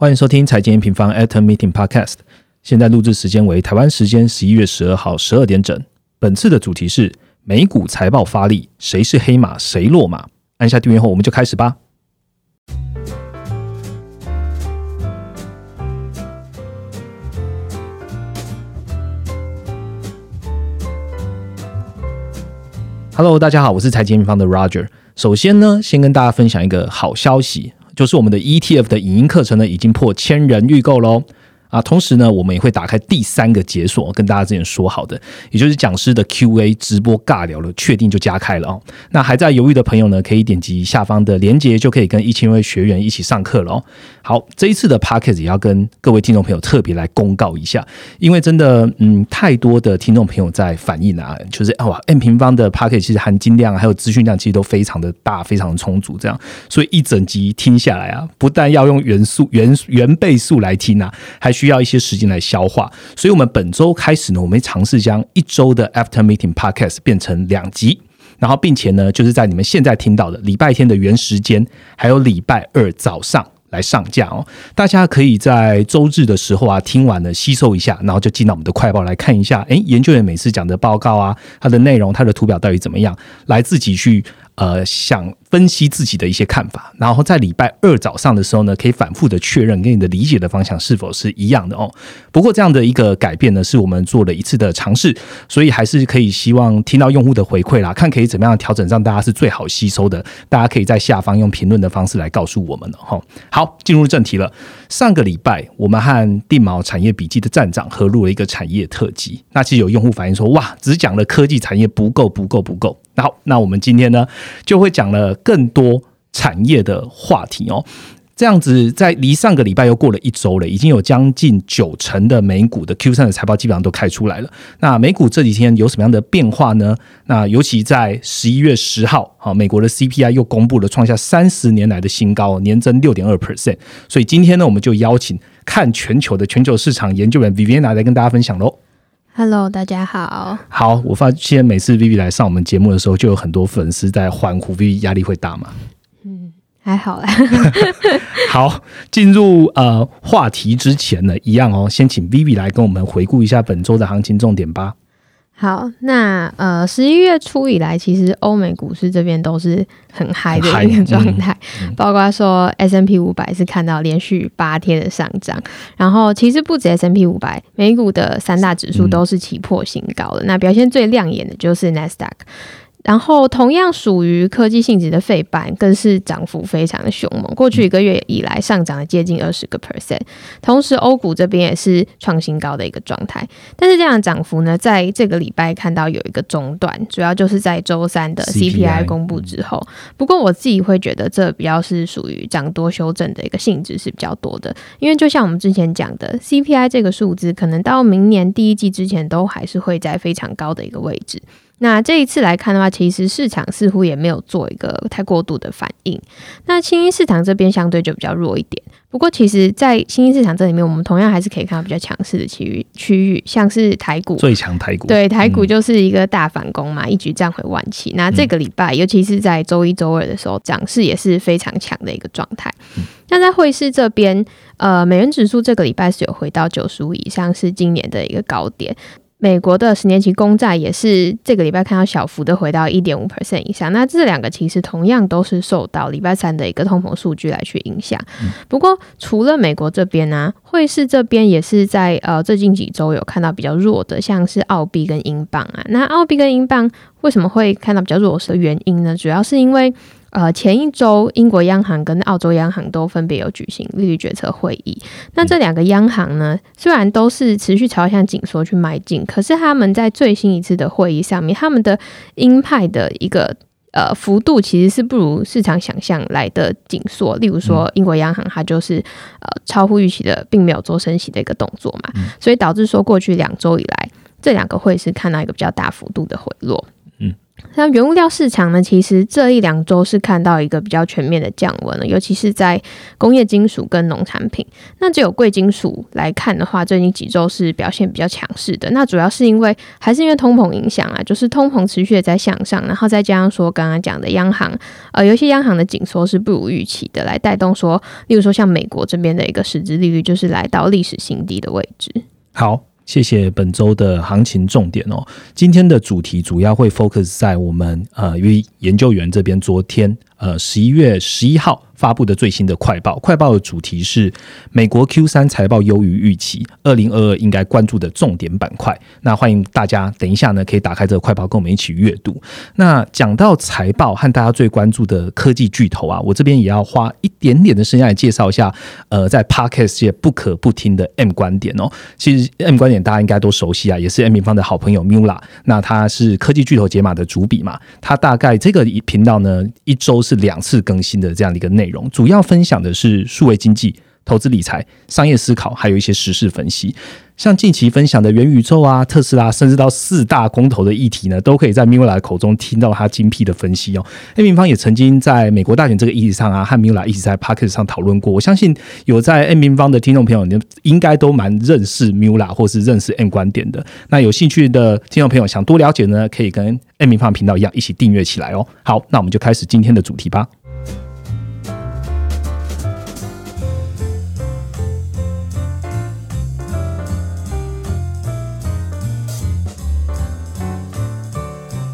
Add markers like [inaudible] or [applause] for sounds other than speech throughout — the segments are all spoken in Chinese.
欢迎收听财经平方 at Meeting Podcast。现在录制时间为台湾时间十一月十二号十二点整。本次的主题是美股财报发力，谁是黑马，谁落马？按下订阅后，我们就开始吧。Hello，大家好，我是财经平方的 Roger。首先呢，先跟大家分享一个好消息。就是我们的 ETF 的影音课程呢，已经破千人预购喽。啊，同时呢，我们也会打开第三个解锁，跟大家之前说好的，也就是讲师的 Q&A 直播尬聊了，确定就加开了哦。那还在犹豫的朋友呢，可以点击下方的链接，就可以跟一千位学员一起上课了哦。好，这一次的 p a c k a g e 也要跟各位听众朋友特别来公告一下，因为真的，嗯，太多的听众朋友在反映啊，就是哇，N 平方的 p a c k a g e 其实含金量还有资讯量其实都非常的大，非常的充足，这样，所以一整集听下来啊，不但要用原速原原倍速来听啊，还。需要一些时间来消化，所以我们本周开始呢，我们尝试将一周的 After Meeting Podcast 变成两集，然后并且呢，就是在你们现在听到的礼拜天的原时间，还有礼拜二早上来上架哦。大家可以在周日的时候啊，听完了吸收一下，然后就进到我们的快报来看一下，诶，研究员每次讲的报告啊，它的内容、它的图表到底怎么样，来自己去。呃，想分析自己的一些看法，然后在礼拜二早上的时候呢，可以反复的确认跟你的理解的方向是否是一样的哦。不过这样的一个改变呢，是我们做了一次的尝试，所以还是可以希望听到用户的回馈啦，看可以怎么样调整，让大家是最好吸收的。大家可以在下方用评论的方式来告诉我们了哈。好，进入正题了。上个礼拜，我们和定毛产业笔记的站长合录了一个产业特辑。那其实有用户反映说，哇，只讲了科技产业不够，不够，不够。那好，那我们今天呢，就会讲了更多产业的话题哦。这样子，在离上个礼拜又过了一周了，已经有将近九成的美股的 Q 三的财报基本上都开出来了。那美股这几天有什么样的变化呢？那尤其在十一月十号，好，美国的 CPI 又公布了创下三十年来的新高，年增六点二 percent。所以今天呢，我们就邀请看全球的全球市场研究员 Viviana 来跟大家分享喽。Hello，大家好。好，我发现每次 Vivi 来上我们节目的时候，就有很多粉丝在欢呼，Vivi 压力会大吗？嗯，还好啦。[laughs] [laughs] 好，进入呃话题之前呢，一样哦，先请 Vivi 来跟我们回顾一下本周的行情重点吧。好，那呃，十一月初以来，其实欧美股市这边都是很嗨的一个状态，包括说 S M P 五百是看到连续八天的上涨，然后其实不止 S M P 五百，美股的三大指数都是起破新高的。那表现最亮眼的就是 Nasdaq。然后，同样属于科技性质的费板，更是涨幅非常的凶猛。过去一个月以来，上涨了接近二十个 percent。同时，欧股这边也是创新高的一个状态。但是，这样的涨幅呢，在这个礼拜看到有一个中断，主要就是在周三的 CPI 公布之后。不过，我自己会觉得这比较是属于涨多修正的一个性质是比较多的。因为就像我们之前讲的，CPI 这个数字可能到明年第一季之前都还是会在非常高的一个位置。那这一次来看的话，其实市场似乎也没有做一个太过度的反应。那新兴市场这边相对就比较弱一点。不过，其实，在新兴市场这里面，我们同样还是可以看到比较强势的区域区域，像是台股最强台股，对台股就是一个大反攻嘛，一举站回万七。那这个礼拜，尤其是在周一周二的时候，涨势也是非常强的一个状态。那在汇市这边，呃，美元指数这个礼拜是有回到九十五以上，是今年的一个高点。美国的十年期公债也是这个礼拜看到小幅的回到一点五 percent 以上，那这两个其实同样都是受到礼拜三的一个通膨数据来去影响。不过除了美国这边呢，汇市这边也是在呃最近几周有看到比较弱的，像是澳币跟英镑啊。那澳币跟英镑为什么会看到比较弱势的原因呢？主要是因为。呃，前一周英国央行跟澳洲央行都分别有举行利率决策会议。那这两个央行呢，虽然都是持续朝向紧缩去迈进，可是他们在最新一次的会议上面，他们的鹰派的一个呃幅度其实是不如市场想象来的紧缩。例如说，英国央行它就是呃超乎预期的，并没有做升息的一个动作嘛，所以导致说过去两周以来，这两个会是看到一个比较大幅度的回落。那原物料市场呢？其实这一两周是看到一个比较全面的降温了，尤其是在工业金属跟农产品。那只有贵金属来看的话，最近几周是表现比较强势的。那主要是因为还是因为通膨影响啊，[laughs] 就是通膨持续的在向上，然后再加上说刚刚讲的央行，呃，有些央行的紧缩是不如预期的，来带动说，例如说像美国这边的一个实质利率就是来到历史新低的位置。好。谢谢本周的行情重点哦。今天的主题主要会 focus 在我们呃，因为研究员这边昨天。呃，十一月十一号发布的最新的快报，快报的主题是美国 Q 三财报优于预期，二零二二应该关注的重点板块。那欢迎大家等一下呢，可以打开这个快报，跟我们一起阅读。那讲到财报和大家最关注的科技巨头啊，我这边也要花一点点的时间来介绍一下。呃，在 Podcast 界不可不听的 M 观点哦，其实 M 观点大家应该都熟悉啊，也是 M 平方的好朋友 Mula。那他是科技巨头解码的主笔嘛，他大概这个频道呢，一周。是两次更新的这样的一个内，主要分享的是数位经济、投资理财、商业思考，还有一些时事分析。像近期分享的元宇宙啊、特斯拉，甚至到四大公投的议题呢，都可以在米 l a 口中听到他精辟的分析哦。黑平方也曾经在美国大选这个议题上啊，和米 l a 一起在 p a c k e t 上讨论过。我相信有在 M 平方的听众朋友，你应该都蛮认识米 l a 或是认识 M 观点的。那有兴趣的听众朋友想多了解呢，可以跟 M 平方频道一样，一起订阅起来哦。好，那我们就开始今天的主题吧。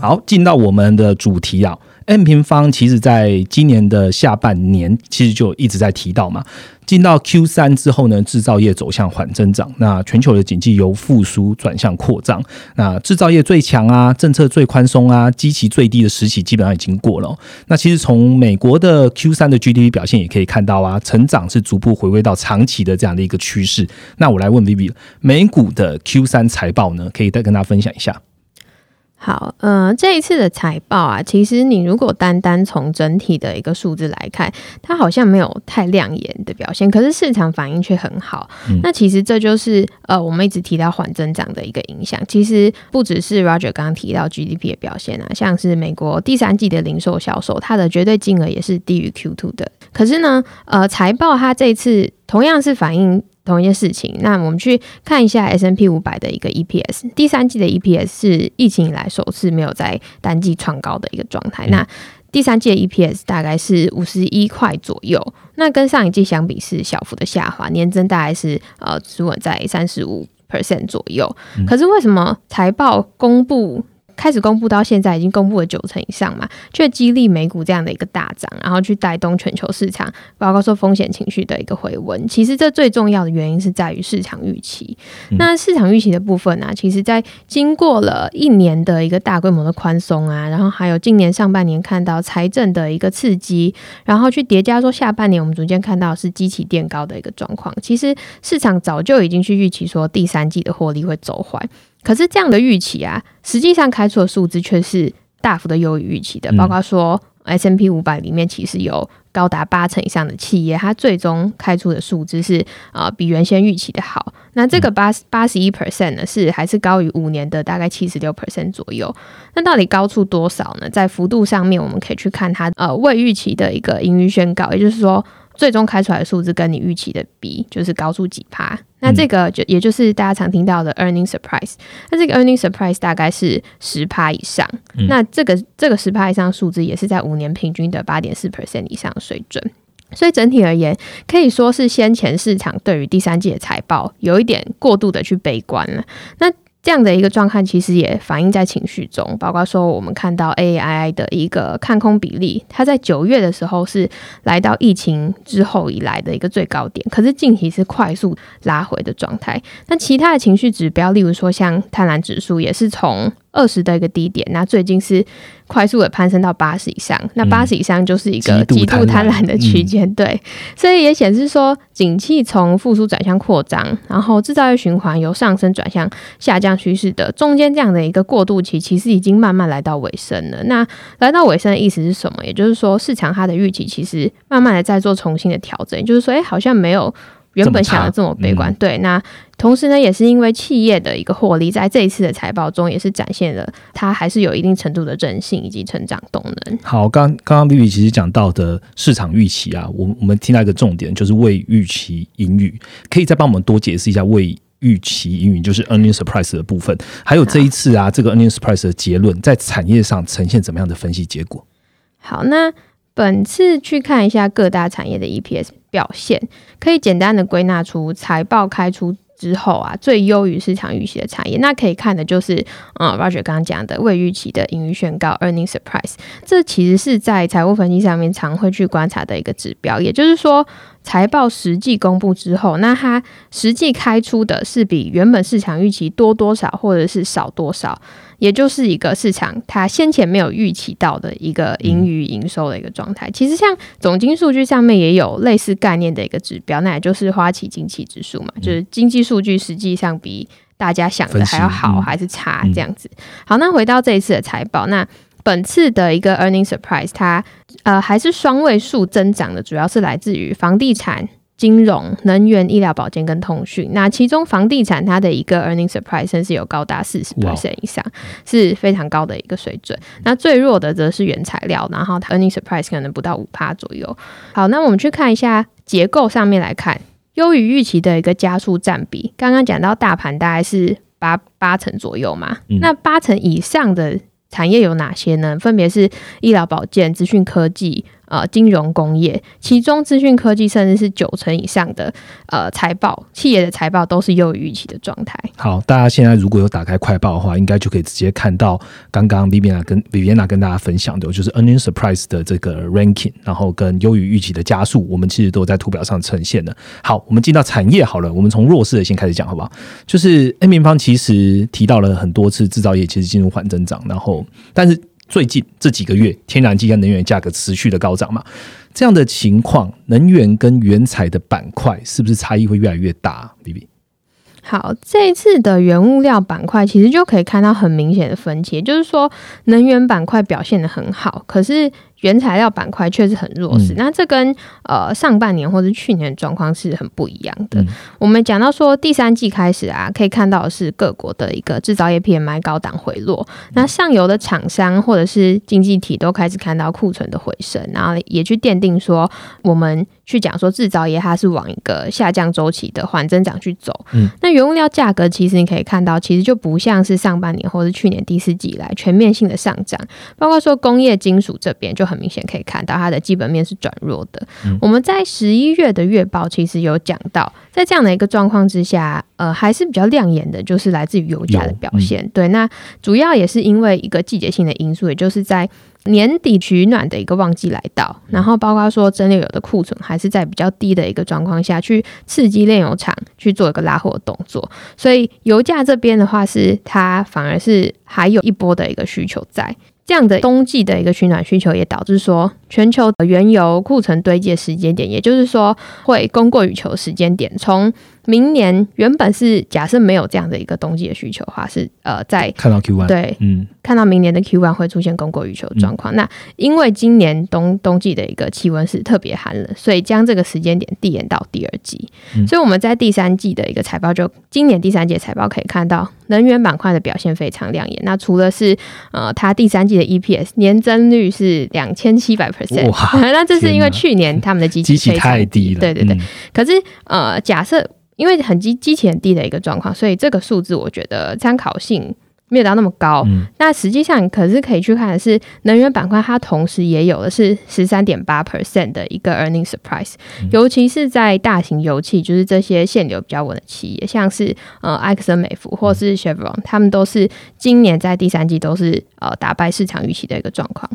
好，进到我们的主题啊，M 平方其实在今年的下半年其实就一直在提到嘛。进到 Q 三之后呢，制造业走向缓增长，那全球的经济由复苏转向扩张，那制造业最强啊，政策最宽松啊，基期最低的时期基本上已经过了。那其实从美国的 Q 三的 GDP 表现也可以看到啊，成长是逐步回归到长期的这样的一个趋势。那我来问 Vivi，美股的 Q 三财报呢，可以再跟大家分享一下。好，嗯，这一次的财报啊，其实你如果单单从整体的一个数字来看，它好像没有太亮眼的表现，可是市场反应却很好。那其实这就是呃，我们一直提到缓增长的一个影响。其实不只是 Roger 刚刚提到 GDP 的表现啊，像是美国第三季的零售销售，它的绝对金额也是低于 Q2 的。可是呢，呃，财报它这一次同样是反映。同一件事情，那我们去看一下 S N P 五百的一个 E P S，第三季的 E P S 是疫情以来首次没有在单季创高的一个状态。那第三季的 E P S 大概是五十一块左右，那跟上一季相比是小幅的下滑，年增大概是呃只稳在三十五 percent 左右。可是为什么财报公布？开始公布到现在已经公布了九成以上嘛，却激励美股这样的一个大涨，然后去带动全球市场，包括说风险情绪的一个回温。其实这最重要的原因是在于市场预期。那市场预期的部分呢，其实在经过了一年的一个大规模的宽松啊，然后还有今年上半年看到财政的一个刺激，然后去叠加说下半年我们逐渐看到是基期垫高的一个状况。其实市场早就已经去预期说第三季的获利会走坏。可是这样的预期啊，实际上开出的数字却是大幅的优于预期的。包括说 S M P 五百里面其实有高达八成以上的企业，它最终开出的数字是啊比原先预期的好。那这个八八十一 percent 呢，是还是高于五年的大概七十六 percent 左右。那到底高出多少呢？在幅度上面，我们可以去看它呃未预期的一个盈余宣告，也就是说。最终开出来的数字跟你预期的比，就是高出几趴。那这个就也就是大家常听到的 earning surprise。那这个 earning surprise 大概是十趴以上。那这个这个十趴以上数字也是在五年平均的八点四 percent 以上的水准。所以整体而言，可以说是先前市场对于第三季的财报有一点过度的去悲观了。那这样的一个状态，其实也反映在情绪中，包括说我们看到 A I I 的一个看空比例，它在九月的时候是来到疫情之后以来的一个最高点，可是近期是快速拉回的状态。那其他的情绪指标，例如说像贪婪指数，也是从二十的一个低点，那最近是快速的攀升到八十以上，那八十以上就是一个极度贪婪的区间，对，所以也显示说，景气从复苏转向扩张，然后制造业循环由上升转向下降趋势的中间这样的一个过渡期，其实已经慢慢来到尾声了。那来到尾声的意思是什么？也就是说，市场它的预期其实慢慢的在做重新的调整，也就是说，哎，好像没有。原本想的这么悲观。对，那同时呢，也是因为企业的一个获利，在这一次的财报中也是展现了它还是有一定程度的韧性以及成长动能。好，刚刚刚 B B 其实讲到的市场预期啊，我我们听到一个重点就是未预期盈余，可以再帮我们多解释一下未预期盈余，就是 earning surprise 的部分，还有这一次啊，这个 earning surprise 的结论在产业上呈现怎么样的分析结果？好，那。本次去看一下各大产业的 EPS 表现，可以简单的归纳出财报开出之后啊，最优于市场预期的产业。那可以看的就是，嗯，Roger 刚刚讲的未预期的盈余宣告 （earning surprise），这其实是在财务分析上面常会去观察的一个指标。也就是说，财报实际公布之后，那它实际开出的是比原本市场预期多多少，或者是少多少。也就是一个市场它先前没有预期到的一个盈余营收的一个状态。其实像总经数据上面也有类似概念的一个指标，那也就是花旗经济指数嘛，就是经济数据实际上比大家想的还要好还是差这样子。好，那回到这一次的财报，那本次的一个 earning surprise，它呃还是双位数增长的，主要是来自于房地产。金融、能源、医疗保健跟通讯，那其中房地产它的一个 earning surprise 甚至有高达四十 percent 以上，是非常高的一个水准。那最弱的则是原材料，然后它 earning surprise 可能不到五趴左右。好，那我们去看一下结构上面来看，优于预期的一个加速占比。刚刚讲到大盘大概是八八成左右嘛，那八成以上的产业有哪些呢？分别是医疗保健、资讯科技。呃，金融工业，其中资讯科技甚至是九成以上的呃财报，企业的财报都是优于预期的状态。好，大家现在如果有打开快报的话，应该就可以直接看到刚刚 Viviana 跟 Viviana 跟大家分享的，就是 earning surprise 的这个 ranking，然后跟优于预期的加速，我们其实都在图表上呈现的。好，我们进到产业好了，我们从弱势的先开始讲，好不好？就是 N 平方其实提到了很多次，制造业其实进入缓增长，然后但是。最近这几个月，天然气跟能源价格持续的高涨嘛，这样的情况，能源跟原材的板块是不是差异会越来越大？B B，好，这一次的原物料板块其实就可以看到很明显的分歧，就是说能源板块表现的很好，可是。原材料板块确实很弱势，那这跟呃上半年或者去年状况是很不一样的。我们讲到说第三季开始啊，可以看到是各国的一个制造业 PMI 高档回落，那上游的厂商或者是经济体都开始看到库存的回升，然后也去奠定说我们去讲说制造业它是往一个下降周期的缓增长去走。嗯，那原物料价格其实你可以看到，其实就不像是上半年或者去年第四季来全面性的上涨，包括说工业金属这边就。很明显可以看到，它的基本面是转弱的。我们在十一月的月报其实有讲到，在这样的一个状况之下，呃，还是比较亮眼的，就是来自于油价的表现。对，那主要也是因为一个季节性的因素，也就是在年底取暖的一个旺季来到，然后包括说真的有的库存还是在比较低的一个状况下去刺激炼油厂去做一个拉货动作，所以油价这边的话是它反而是还有一波的一个需求在。这样的冬季的一个取暖需求，也导致说全球的原油库存堆积的时间点，也就是说会供过于求时间点，从。明年原本是假设没有这样的一个冬季的需求的话，是呃在看到 Q one 对，嗯，看到明年的 Q one 会出现供过于求状况。那因为今年冬冬季的一个气温是特别寒冷，所以将这个时间点递延到第二季。所以我们在第三季的一个财报，就今年第三季财报可以看到能源板块的表现非常亮眼。那除了是呃它第三季的 EPS 年增率是两千七百 percent，[laughs] 那这是因为去年他们的机器太低了，对对对。可是呃假设因为很机机器很低的一个状况，所以这个数字我觉得参考性没有到那么高。那实际上可是可以去看的是能源板块，它同时也有的是十三点八 percent 的一个 earning surprise，尤其是在大型油气，就是这些现流比较稳的企业，像是呃埃克森美孚或是 Chevron，他们都是今年在第三季都是呃打败市场预期的一个状况。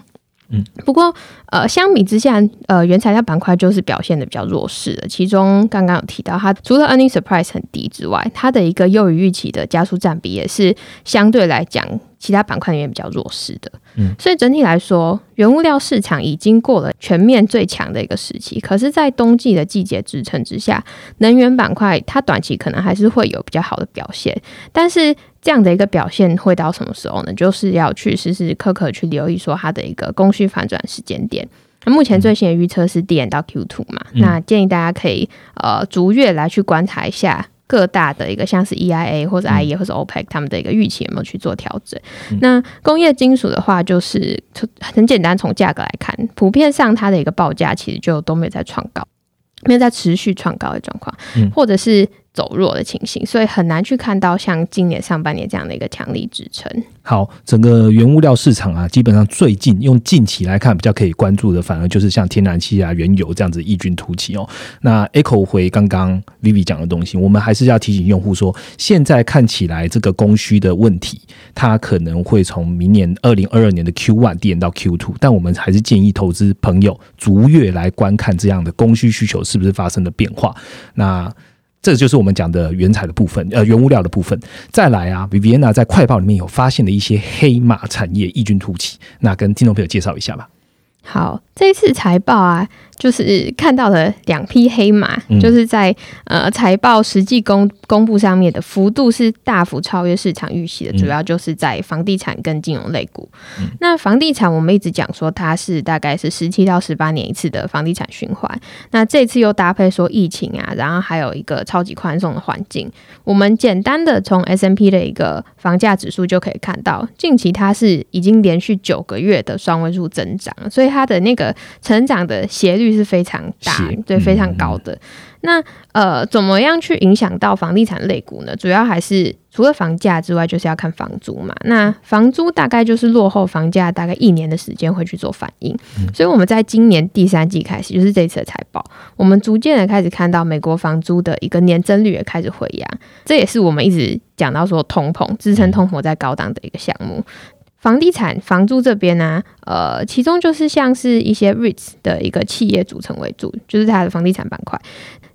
不过呃，相比之下，呃，原材料板块就是表现的比较弱势的。其中刚刚有提到，它除了 earning surprise 很低之外，它的一个优于预期的加速占比也是相对来讲。其他板块里面比较弱势的，嗯，所以整体来说，原物料市场已经过了全面最强的一个时期。可是，在冬季的季节支撑之下，能源板块它短期可能还是会有比较好的表现。但是，这样的一个表现会到什么时候呢？就是要去时时刻刻去留意说它的一个供需反转时间点。那目前最新的预测是递延到 Q two 嘛，那建议大家可以呃逐月来去观察一下。各大的一个像是 EIA 或者 IE 或者 OPEC 他们的一个预期有没有去做调整？那工业金属的话，就是很简单，从价格来看，普遍上它的一个报价其实就都没有在创高，没有在持续创高的状况，或者是。走弱的情形，所以很难去看到像今年上半年这样的一个强力支撑。好，整个原物料市场啊，基本上最近用近期来看比较可以关注的，反而就是像天然气啊、原油这样子异军突起哦。那 Echo 回刚刚 Vivi 讲的东西，我们还是要提醒用户说，现在看起来这个供需的问题，它可能会从明年二零二二年的 Q one 延到 Q two，但我们还是建议投资朋友逐月来观看这样的供需需求是不是发生了变化。那这就是我们讲的原材的部分，呃，原物料的部分。再来啊，Viviana 在快报里面有发现的一些黑马产业异军突起，那跟听众朋友介绍一下吧。好，这次财报啊。就是看到了两匹黑马，就是在呃财报实际公公布上面的幅度是大幅超越市场预期的，主要就是在房地产跟金融类股。那房地产我们一直讲说它是大概是十七到十八年一次的房地产循环，那这次又搭配说疫情啊，然后还有一个超级宽松的环境。我们简单的从 S M P 的一个房价指数就可以看到，近期它是已经连续九个月的双位数增长，所以它的那个成长的斜率。是非常大，对，非常高的。那呃，怎么样去影响到房地产类股呢？主要还是除了房价之外，就是要看房租嘛。那房租大概就是落后房价大概一年的时间会去做反应。所以我们在今年第三季开始，就是这次的财报，我们逐渐的开始看到美国房租的一个年增率也开始回压。这也是我们一直讲到说通膨支撑通膨在高档的一个项目。房地产房租这边呢，呃，其中就是像是一些 REITs 的一个企业组成为主，就是它的房地产板块。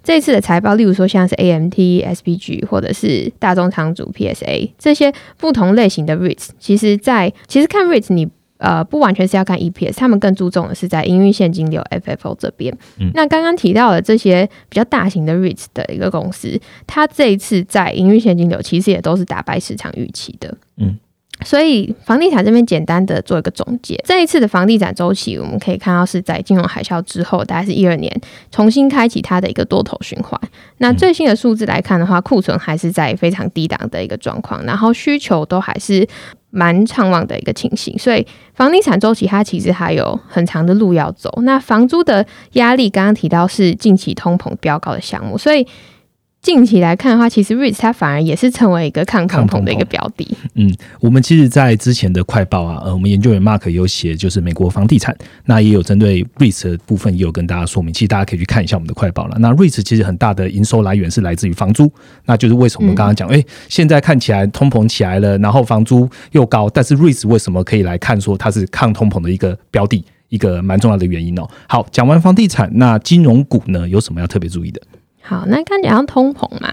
这次的财报，例如说像是 AMT、SPG 或者是大众仓储 PSA 这些不同类型的 REITs，其实，在其实看 REITs 你呃不完全是要看 EPS，他们更注重的是在营运现金流 FFO 这边。那刚刚提到的这些比较大型的 REITs 的一个公司，它这一次在营运现金流其实也都是打败市场预期的。嗯。所以房地产这边简单的做一个总结，这一次的房地产周期，我们可以看到是在金融海啸之后，大概是一二年重新开启它的一个多头循环。那最新的数字来看的话，库存还是在非常低档的一个状况，然后需求都还是蛮畅旺的一个情形。所以房地产周期它其实还有很长的路要走。那房租的压力，刚刚提到是近期通膨飙高的项目，所以。近期来看的话，其实 REITs 它反而也是成为一个抗通膨的一个标的。嗯，我们其实，在之前的快报啊，呃，我们研究员 Mark 有写，就是美国房地产，那也有针对 REITs 的部分，也有跟大家说明。其实大家可以去看一下我们的快报了。那 REITs 其实很大的营收来源是来自于房租，那就是为什么我们刚刚讲，哎，现在看起来通膨起来了，然后房租又高，但是 REITs 为什么可以来看说它是抗通膨的一个标的，一个蛮重要的原因哦。好，讲完房地产，那金融股呢，有什么要特别注意的？好，那看起来像通膨嘛，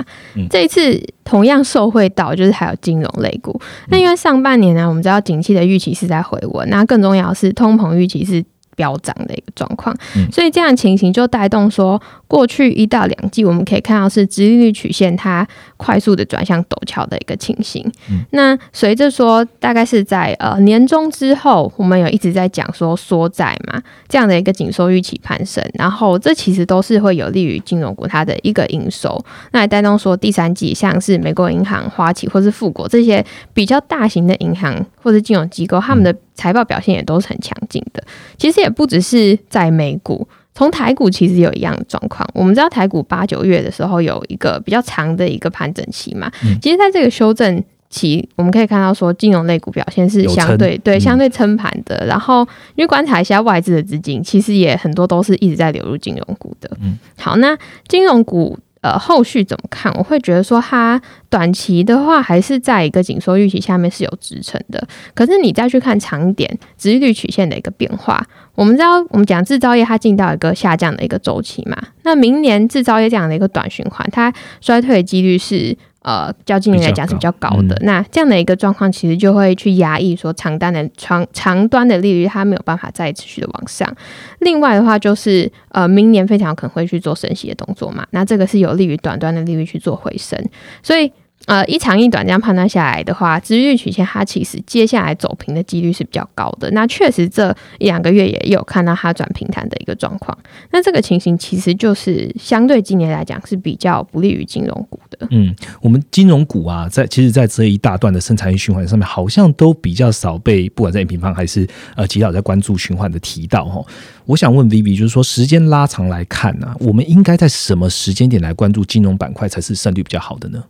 这一次同样受惠到就是还有金融类股。那因为上半年呢，我们知道景气的预期是在回稳，那更重要的是通膨预期是。飙涨的一个状况，所以这样情形就带动说，过去一到两季我们可以看到是直利率曲线它快速的转向陡峭的一个情形。那随着说大概是在呃年终之后，我们有一直在讲说缩债嘛，这样的一个紧缩预期攀升，然后这其实都是会有利于金融股它的一个营收，那也带动说第三季像是美国银行、花旗或是富国这些比较大型的银行或是金融机构，他们的。财报表现也都是很强劲的，其实也不只是在美股，从台股其实有一样的状况。我们知道台股八九月的时候有一个比较长的一个盘整期嘛，其实在这个修正期，我们可以看到说金融类股表现是相对对相对撑盘的。然后因为观察一下外资的资金，其实也很多都是一直在流入金融股的。嗯，好，那金融股。呃，后续怎么看？我会觉得说，它短期的话还是在一个紧缩预期下面是有支撑的。可是你再去看长一点，直率曲线的一个变化，我们知道，我们讲制造业它进到一个下降的一个周期嘛。那明年制造业这样的一个短循环，它衰退的几率是。呃，较今年来讲是比较高的。那这样的一个状况，其实就会去压抑说长端的长长端的利率，它没有办法再持续的往上。另外的话，就是呃，明年非常有可能会去做升息的动作嘛。那这个是有利于短端的利率去做回升。所以呃，一长一短这样判断下来的话，殖利率曲线它其实接下来走平的几率是比较高的。那确实这一两个月也有看到它转平坦的一个状况。那这个情形其实就是相对今年来讲是比较不利于金融股的。嗯，我们金融股啊，在其实，在这一大段的生产力循环上面，好像都比较少被不管在平方还是呃其他在关注循环的提到哈。我想问 Vivi，就是说时间拉长来看呢，我们应该在什么时间点来关注金融板块才是胜率比较好的呢？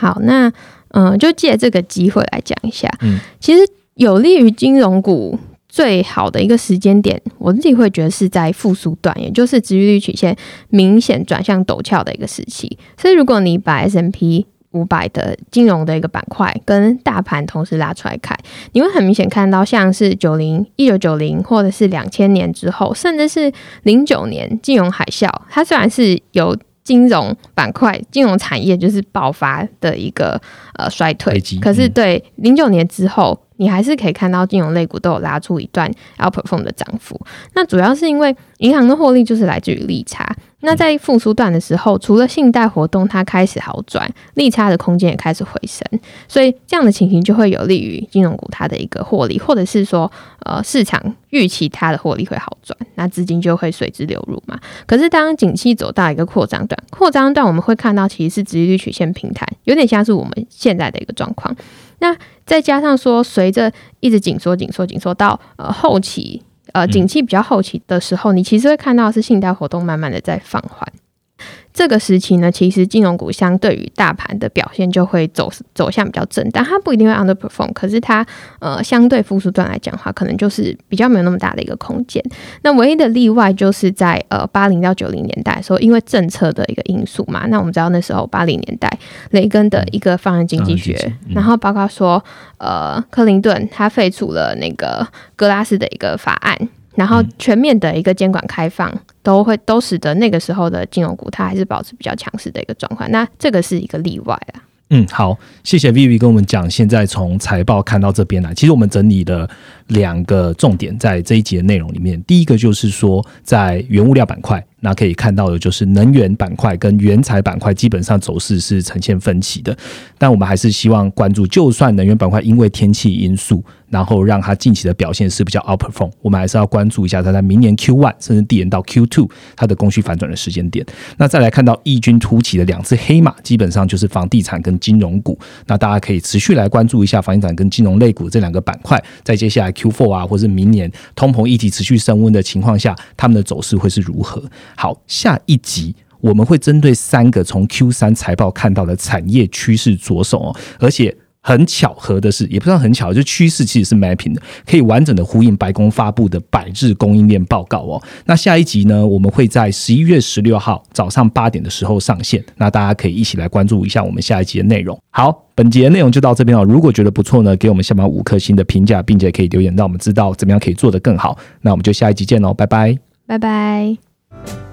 好，那嗯，就借这个机会来讲一下。嗯，其实有利于金融股最好的一个时间点，我自己会觉得是在复苏段，也就是殖利率曲线明显转向陡峭的一个时期。所以，如果你把 S M P 五百的金融的一个板块跟大盘同时拉出来看，你会很明显看到，像是九零、一九九零，或者是两千年之后，甚至是零九年金融海啸，它虽然是有。金融板块、金融产业就是爆发的一个呃衰退，可是对零九年之后。你还是可以看到金融类股都有拉出一段 outperform 的涨幅，那主要是因为银行的获利就是来自于利差。那在复苏段的时候，除了信贷活动它开始好转，利差的空间也开始回升，所以这样的情形就会有利于金融股它的一个获利，或者是说呃市场预期它的获利会好转，那资金就会随之流入嘛。可是当景气走到一个扩张段，扩张段我们会看到其实是直利率曲线平台，有点像是我们现在的一个状况。那再加上说，随着一直紧缩、紧缩、紧缩到呃后期，呃景气比较后期的时候，你其实会看到是信贷活动慢慢的在放缓。这个时期呢，其实金融股相对于大盘的表现就会走走向比较正，但它不一定会 underperform，可是它呃相对复苏段来讲的话，可能就是比较没有那么大的一个空间。那唯一的例外就是在呃八零到九零年代的时候，因为政策的一个因素嘛，那我们知道那时候八零年代雷根的一个放任经济学，然后包括说呃克林顿他废除了那个格拉斯的一个法案。然后全面的一个监管开放，都会都使得那个时候的金融股它还是保持比较强势的一个状况。那这个是一个例外啊。嗯，好，谢谢 Vivi 跟我们讲，现在从财报看到这边来，其实我们整理了两个重点在这一集的内容里面。第一个就是说，在原物料板块。那可以看到的就是能源板块跟原材板块基本上走势是呈现分歧的，但我们还是希望关注，就算能源板块因为天气因素，然后让它近期的表现是比较 outperform，我们还是要关注一下它在明年 Q one 甚至递延到 Q two 它的供需反转的时间点。那再来看到异军突起的两只黑马，基本上就是房地产跟金融股。那大家可以持续来关注一下房地产跟金融类股这两个板块，在接下来 Q four 啊，或是明年通膨议题持续升温的情况下，它们的走势会是如何？好，下一集我们会针对三个从 Q 三财报看到的产业趋势着手哦，而且很巧合的是，也不算很巧，就趋势其实是 mapping 的，可以完整的呼应白宫发布的百日供应链报告哦。那下一集呢，我们会在十一月十六号早上八点的时候上线，那大家可以一起来关注一下我们下一集的内容。好，本节的内容就到这边哦。如果觉得不错呢，给我们下方五颗星的评价，并且可以留言让我们知道怎么样可以做得更好。那我们就下一集见喽，拜拜，拜拜。